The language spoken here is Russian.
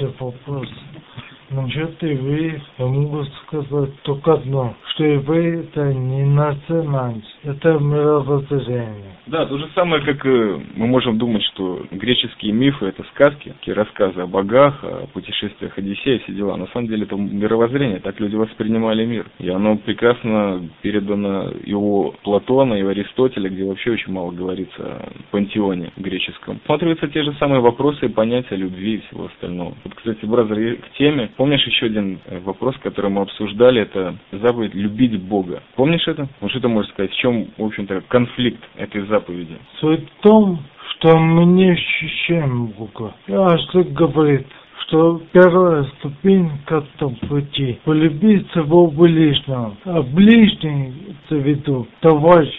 все вопросы. Насчет евреев я могу сказать только одно, что евреи это не национальность, это мировоззрение. Да, то же самое, как э, мы можем думать, что греческие мифы это сказки, такие рассказы о богах, о путешествиях Одиссея, все дела. На самом деле это мировоззрение, так люди воспринимали мир. И оно прекрасно передано и у Платона, и у Аристотеля, где вообще очень мало говорится о пантеоне греческом. Смотрятся те же самые вопросы и понятия любви и всего остального. Вот, кстати, бразер, к теме Помнишь еще один э, вопрос, который мы обсуждали, это заповедь любить Бога. Помнишь это? Вот что ты можешь сказать, в чем, в общем-то, конфликт этой заповеди? Суть в том, что мы не ощущаем Бога. Ашли говорит, что первая ступень к этому пути – полюбить своего ближнего. А ближний, это в виду, товарищ,